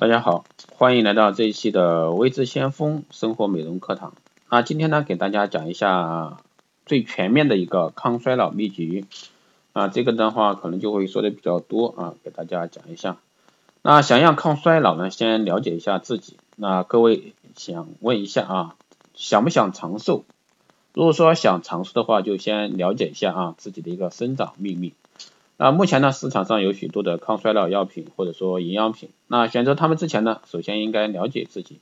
大家好，欢迎来到这一期的微知先锋生活美容课堂。啊，今天呢给大家讲一下最全面的一个抗衰老秘籍。啊，这个的话可能就会说的比较多啊，给大家讲一下。那想要抗衰老呢，先了解一下自己。那各位想问一下啊，想不想长寿？如果说想长寿的话，就先了解一下啊自己的一个生长秘密。那目前呢，市场上有许多的抗衰老药品或者说营养品。那选择它们之前呢，首先应该了解自己。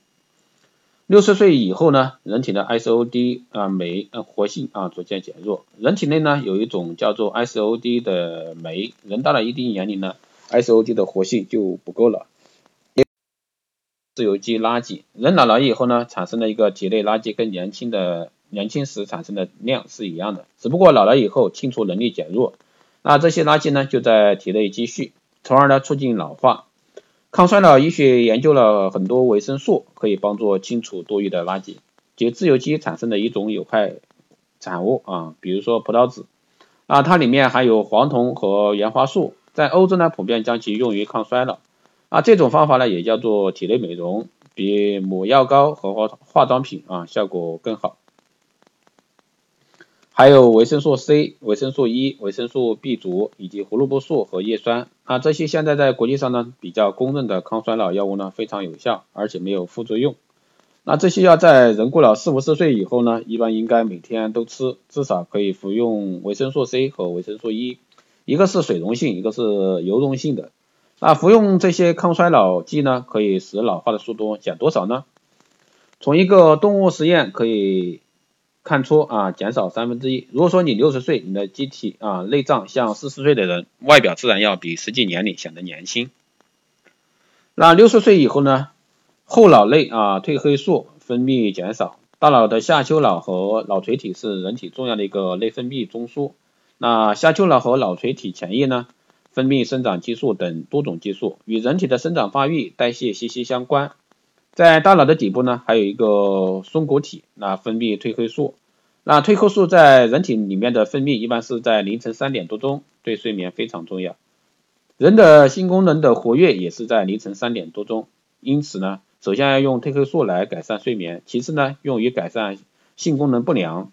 六十岁以后呢，人体的 SOD 啊酶呃活性啊逐渐减弱。人体内呢有一种叫做 SOD 的酶，人到了一定年龄呢，SOD 的活性就不够了。自由基垃圾，人老了以后呢，产生的一个体内垃圾跟年轻的年轻时产生的量是一样的，只不过老了以后清除能力减弱。那这些垃圾呢，就在体内积蓄，从而呢促进老化。抗衰老医学研究了很多维生素，可以帮助清除多余的垃圾，即自由基产生的一种有害产物啊，比如说葡萄籽啊，它里面含有黄酮和原花素，在欧洲呢普遍将其用于抗衰老啊，这种方法呢也叫做体内美容，比抹药膏和化化妆品啊效果更好。还有维生素 C、维生素 E、维生素 B 族以及胡萝卜素和叶酸啊，这些现在在国际上呢比较公认的抗衰老药物呢非常有效，而且没有副作用。那这些药在人过了四五十岁以后呢，一般应该每天都吃，至少可以服用维生素 C 和维生素 E，一个是水溶性，一个是油溶性的。那服用这些抗衰老剂呢，可以使老化的速度减多少呢？从一个动物实验可以。看出啊，减少三分之一。如果说你六十岁，你的机体啊内脏像四十岁的人，外表自然要比实际年龄显得年轻。那六十岁以后呢，后脑内啊褪黑素分泌减少，大脑的下丘脑和脑垂体是人体重要的一个内分泌中枢。那下丘脑和脑垂体前叶呢，分泌生长激素等多种激素，与人体的生长发育、代谢息息相关。在大脑的底部呢，还有一个松果体，那分泌褪黑素。那褪黑素在人体里面的分泌一般是在凌晨三点多钟，对睡眠非常重要。人的性功能的活跃也是在凌晨三点多钟，因此呢，首先要用褪黑素来改善睡眠，其次呢，用于改善性功能不良。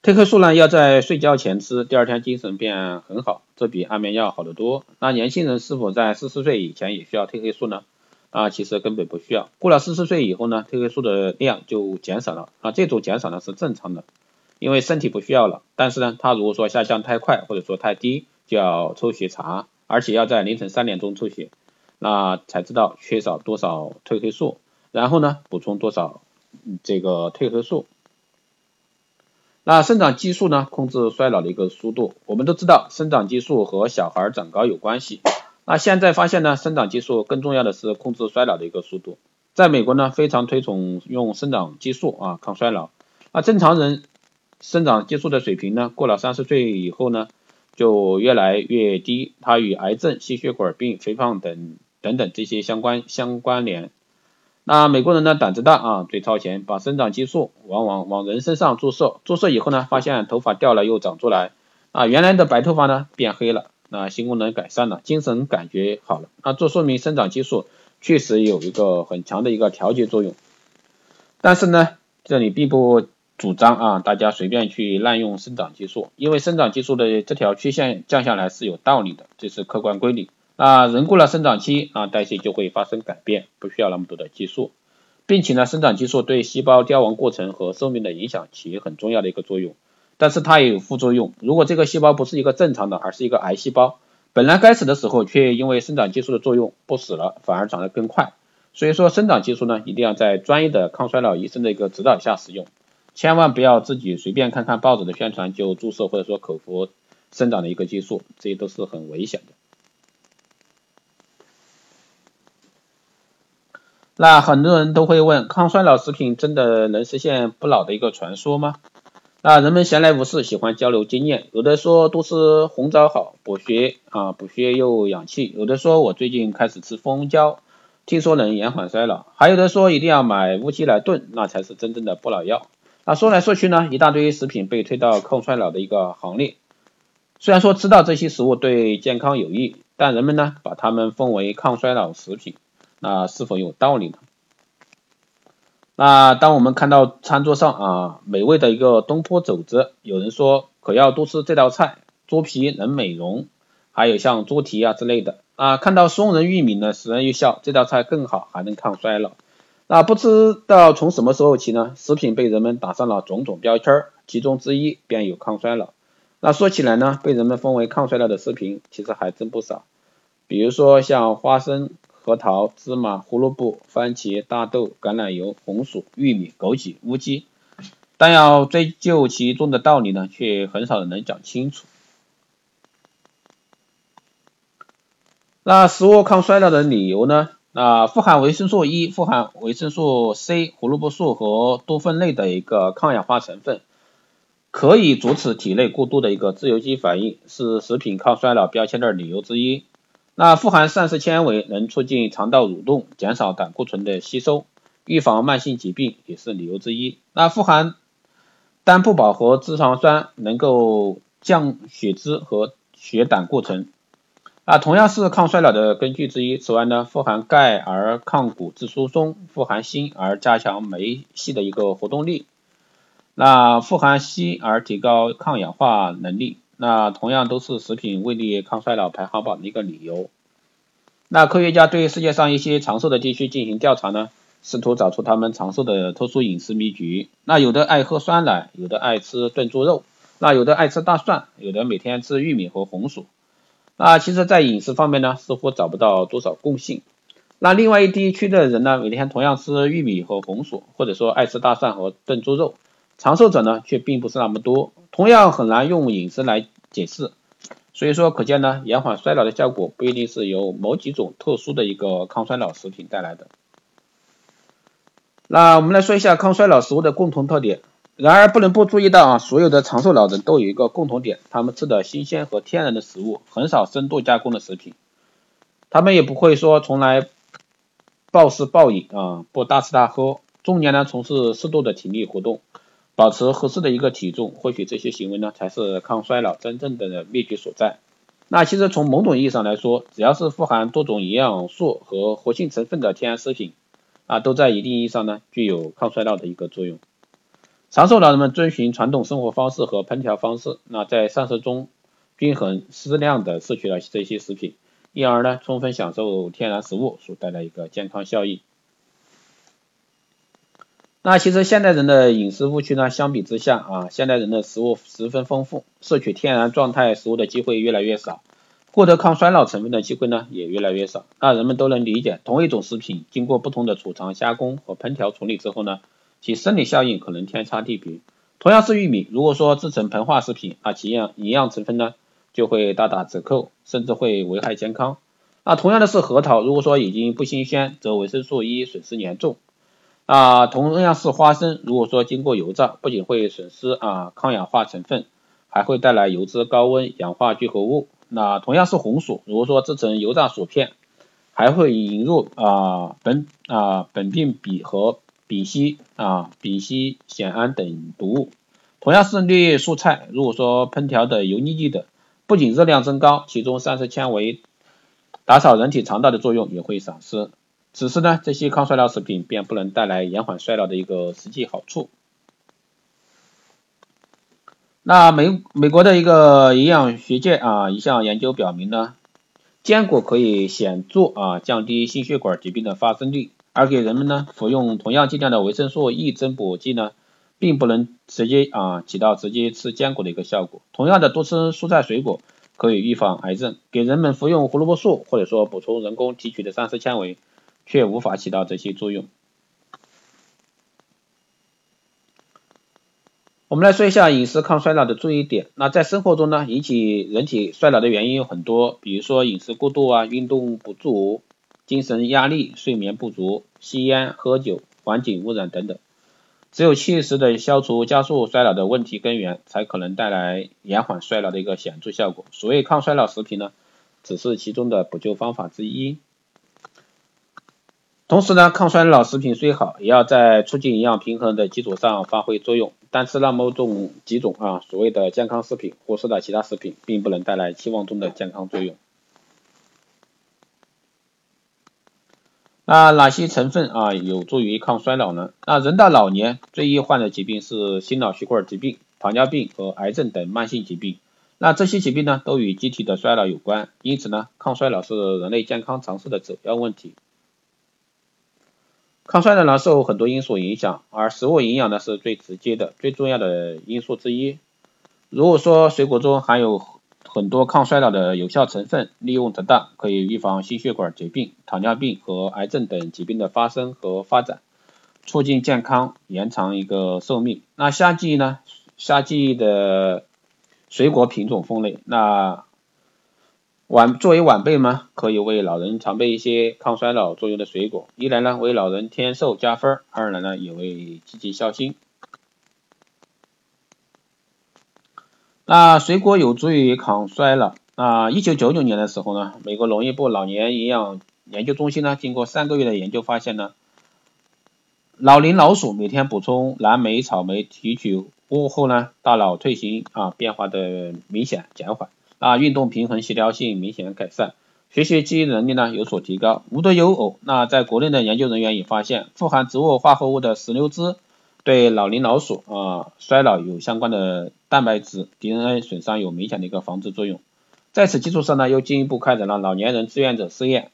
褪黑素呢要在睡觉前吃，第二天精神变很好，这比安眠药好得多。那年轻人是否在四十岁以前也需要褪黑素呢？啊，其实根本不需要。过了四十岁以后呢，褪黑素的量就减少了啊，这种减少呢是正常的，因为身体不需要了。但是呢，它如果说下降太快或者说太低，就要抽血查，而且要在凌晨三点钟抽血，那才知道缺少多少褪黑素，然后呢补充多少这个褪黑素。那生长激素呢，控制衰老的一个速度，我们都知道生长激素和小孩长高有关系。那现在发现呢，生长激素更重要的是控制衰老的一个速度。在美国呢，非常推崇用生长激素啊抗衰老。那正常人生长激素的水平呢，过了三十岁以后呢，就越来越低。它与癌症、心血管病、肥胖等等等这些相关相关联。那美国人呢胆子大啊，最超前，把生长激素往往往人身上注射，注射以后呢，发现头发掉了又长出来啊，原来的白头发呢变黑了。那性功能改善了，精神感觉好了，那这说明生长激素确实有一个很强的一个调节作用。但是呢，这里并不主张啊大家随便去滥用生长激素，因为生长激素的这条曲线降下来是有道理的，这是客观规律。那人过了生长期啊，代谢就会发生改变，不需要那么多的激素，并且呢，生长激素对细胞凋亡过程和寿命的影响起很重要的一个作用。但是它也有副作用，如果这个细胞不是一个正常的，而是一个癌细胞，本来该死的时候，却因为生长激素的作用不死了，反而长得更快。所以说生长激素呢，一定要在专业的抗衰老医生的一个指导下使用，千万不要自己随便看看报纸的宣传就注射或者说口服生长的一个激素，这些都是很危险的。那很多人都会问，抗衰老食品真的能实现不老的一个传说吗？那人们闲来无事，喜欢交流经验，有的说都是红枣好，补血啊，补血又养气；有的说我最近开始吃蜂胶，听说能延缓衰老；还有的说一定要买乌鸡来炖，那才是真正的不老药。那说来说去呢，一大堆食品被推到抗衰老的一个行列。虽然说知道这些食物对健康有益，但人们呢把它们奉为抗衰老食品，那是否有道理呢？那当我们看到餐桌上啊美味的一个东坡肘子，有人说可要多吃这道菜，猪皮能美容，还有像猪蹄啊之类的啊。看到松仁玉米呢，使人一笑，这道菜更好，还能抗衰老。那不知道从什么时候起呢，食品被人们打上了种种标签，其中之一便有抗衰老。那说起来呢，被人们封为抗衰老的食品其实还真不少，比如说像花生。核桃、芝麻、胡萝卜、番茄、大豆、橄榄油、红薯、玉米、枸杞、乌鸡，但要追究其中的道理呢，却很少人能讲清楚。那食物抗衰老的理由呢？那富含维生素 E、富含维生素 C、胡萝卜素和多酚类的一个抗氧化成分，可以阻止体内过度的一个自由基反应，是食品抗衰老标签的理由之一。那富含膳食纤维能促进肠道蠕动，减少胆固醇的吸收，预防慢性疾病也是理由之一。那富含单不饱和脂肪酸能够降血脂和血胆固醇，啊，同样是抗衰老的根据之一。此外呢，富含钙而抗骨质疏松，富含锌而加强酶系的一个活动力，那富含硒而提高抗氧化能力。那同样都是食品位列抗衰老排行榜的一个理由。那科学家对世界上一些长寿的地区进行调查呢，试图找出他们长寿的特殊饮食秘诀。那有的爱喝酸奶，有的爱吃炖猪肉，那有的爱吃大蒜，有的每天吃玉米和红薯。那其实，在饮食方面呢，似乎找不到多少共性。那另外一地区的人呢，每天同样吃玉米和红薯，或者说爱吃大蒜和炖猪肉，长寿者呢却并不是那么多。同样很难用饮食来解释，所以说可见呢，延缓衰老的效果不一定是由某几种特殊的一个抗衰老食品带来的。那我们来说一下抗衰老食物的共同特点。然而不能不注意到啊，所有的长寿老人都有一个共同点，他们吃的新鲜和天然的食物，很少深度加工的食品。他们也不会说从来暴食暴饮啊，不大吃大喝，中年呢从事适度的体力活动。保持合适的一个体重，或许这些行为呢才是抗衰老真正的秘诀所在。那其实从某种意义上来说，只要是富含多种营养素和活性成分的天然食品啊，都在一定意义上呢具有抗衰老的一个作用。长寿老人们遵循传统生活方式和烹调方式，那在膳食中均衡适量的摄取了这些食品，因而呢充分享受天然食物所带来一个健康效益。那其实现代人的饮食误区呢，相比之下啊，现代人的食物十分丰富，摄取天然状态食物的机会越来越少，获得抗衰老成分的机会呢也越来越少。那人们都能理解，同一种食品经过不同的储藏、加工和烹调处理之后呢，其生理效应可能天差地别。同样是玉米，如果说制成膨化食品啊，其营养营养成分呢就会大打折扣，甚至会危害健康。那同样的是核桃，如果说已经不新鲜，则维生素 E 损失严重。啊，同样是花生，如果说经过油炸，不仅会损失啊抗氧化成分，还会带来油脂高温氧化聚合物。那同样是红薯，如果说制成油炸薯片，还会引入啊苯啊苯并芘和丙烯啊丙烯酰胺等毒物。同样是绿叶蔬菜，如果说烹调的油腻腻的，不仅热量增高，其中膳食纤维打扫人体肠道的作用也会丧失。只是呢，这些抗衰老食品便不能带来延缓衰老的一个实际好处。那美美国的一个营养学界啊，一项研究表明呢，坚果可以显著啊降低心血管疾病的发生率，而给人们呢服用同样剂量的维生素 E 增补剂呢，并不能直接啊起到直接吃坚果的一个效果。同样的，多吃蔬菜水果可以预防癌症，给人们服用胡萝卜素或者说补充人工提取的膳食纤维。却无法起到这些作用。我们来说一下饮食抗衰老的注意点。那在生活中呢，引起人体衰老的原因有很多，比如说饮食过度啊、运动不足、精神压力、睡眠不足、吸烟、喝酒、环境污染等等。只有切实的消除加速衰老的问题根源，才可能带来延缓衰老的一个显著效果。所谓抗衰老食品呢，只是其中的补救方法之一。同时呢，抗衰老食品虽好，也要在促进营养平衡的基础上发挥作用。单吃那么种几种啊所谓的健康食品，忽视了其他食品，并不能带来期望中的健康作用。那哪些成分啊有助于抗衰老呢？那人到老年最易患的疾病是心脑血管疾病、糖尿病和癌症等慢性疾病。那这些疾病呢都与机体的衰老有关，因此呢抗衰老是人类健康常识的首要问题。抗衰老呢受很多因素影响，而食物营养呢是最直接的、最重要的因素之一。如果说水果中含有很多抗衰老的有效成分，利用得当，可以预防心血管疾病、糖尿病和癌症等疾病的发生和发展，促进健康，延长一个寿命。那夏季呢？夏季的水果品种分类，那晚作为晚辈们，可以为老人常备一些抗衰老作用的水果，一来呢为老人添寿加分，二来呢也为积极孝心。那水果有助于抗衰老。那一九九九年的时候呢，美国农业部老年营养研究中心呢，经过三个月的研究发现呢，老龄老鼠每天补充蓝莓、草莓提取物后呢，大脑退行啊变化的明显减缓，啊运动平衡协调性明显改善，学习记忆能力呢有所提高。无独有偶，那在国内的研究人员也发现，富含植物化合物的石榴汁。对老龄老鼠啊衰老有相关的蛋白质 DNA 损伤有明显的一个防治作用。在此基础上呢，又进一步开展了老年人志愿者试验，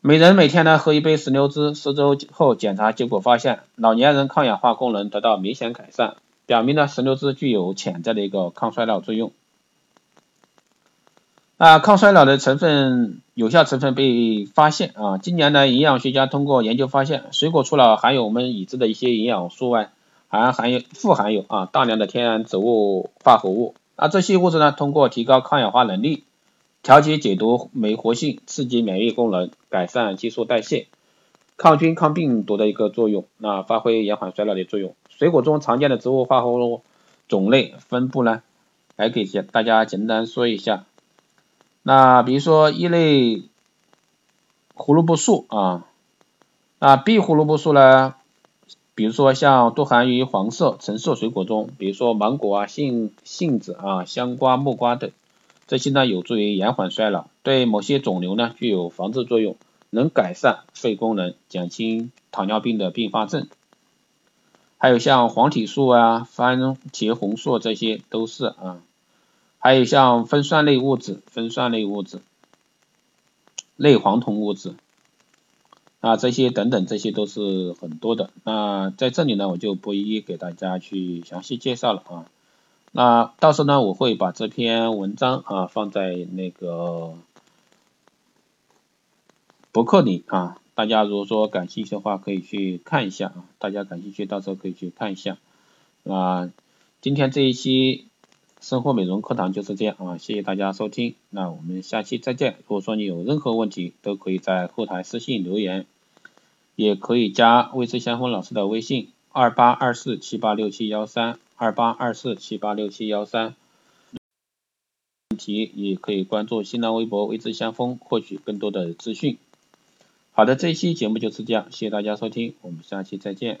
每人每天呢喝一杯石榴汁，四周后检查结果发现，老年人抗氧化功能得到明显改善，表明呢石榴汁具有潜在的一个抗衰老作用。啊，抗衰老的成分有效成分被发现啊！今年呢，营养学家通过研究发现，水果除了含有我们已知的一些营养素外，还含有富含有啊大量的天然植物化合物。那这些物质呢，通过提高抗氧化能力、调节解毒酶活性、刺激免疫功能、改善激素代谢、抗菌抗病毒的一个作用，那发挥延缓衰老的作用。水果中常见的植物化合物种类分布呢，来给大家简单说一下。那比如说一类胡萝卜素啊，那 B 胡萝卜素呢，比如说像多含于黄色、橙色水果中，比如说芒果啊、杏杏子啊、香瓜、木瓜等，这些呢有助于延缓衰老，对某些肿瘤呢具有防治作用，能改善肺功能，减轻糖尿病的并发症。还有像黄体素啊、番茄红素这些都是啊。还有像酚酸类物质、酚酸类物质、类黄酮物质啊，这些等等，这些都是很多的。那在这里呢，我就不一一给大家去详细介绍了啊。那到时候呢，我会把这篇文章啊放在那个博客里啊，大家如果说感兴趣的话，可以去看一下啊。大家感兴趣，到时候可以去看一下啊。今天这一期。生活美容课堂就是这样啊，谢谢大家收听，那我们下期再见。如果说你有任何问题，都可以在后台私信留言，也可以加魏之相锋老师的微信二八二四七八六七幺三二八二四七八六七幺三。问题也可以关注新浪微博魏之相锋获取更多的资讯。好的，这一期节目就是这样，谢谢大家收听，我们下期再见。